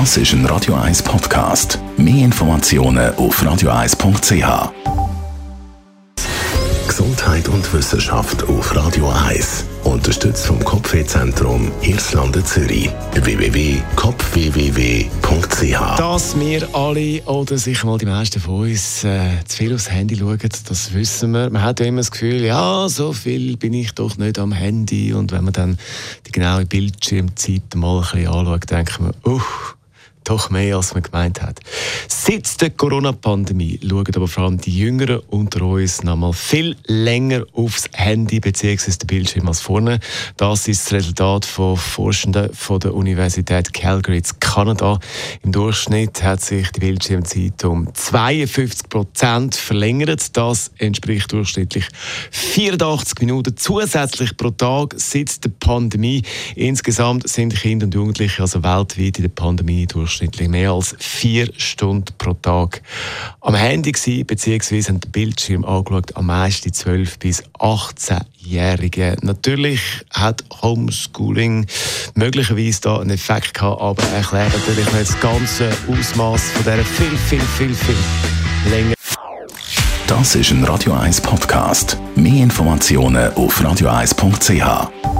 Das ist ein Radio 1 Podcast. Mehr Informationen auf radio1.ch. Gesundheit und Wissenschaft auf Radio 1. Unterstützt vom Kopfwehzentrum Irlande Zürich. www.kopfwww.ch Dass wir alle oder sicher mal die meisten von uns äh, zu viel aufs Handy schauen, das wissen wir. Man hat ja immer das Gefühl, ja, so viel bin ich doch nicht am Handy. Und wenn man dann die genaue Bildschirmzeit mal ein bisschen anschaut, denkt man, uh, doch mehr, als man gemeint hat. Seit der Corona-Pandemie schauen aber vor allem die Jüngeren unter uns noch mal viel länger aufs Handy bzw. den Bildschirm als vorne. Das ist das Resultat von Forschenden von der Universität Calgary in Kanada. Im Durchschnitt hat sich die Bildschirmzeit um 52 Prozent verlängert. Das entspricht durchschnittlich 84 Minuten zusätzlich pro Tag seit der Pandemie. Insgesamt sind Kinder und Jugendliche also weltweit in der Pandemie durch durchschnittlich mehr als vier Stunden pro Tag am Handy gewesen, beziehungsweise haben den Bildschirm angeschaut, am meisten 12- bis 18-Jährigen. Natürlich hat Homeschooling möglicherweise da einen Effekt gehabt, aber erklärt natürlich nicht das ganze Ausmaß von dieser viel, viel, viel, viel länger. Das ist ein Radio 1 Podcast. Mehr Informationen auf radio1.ch.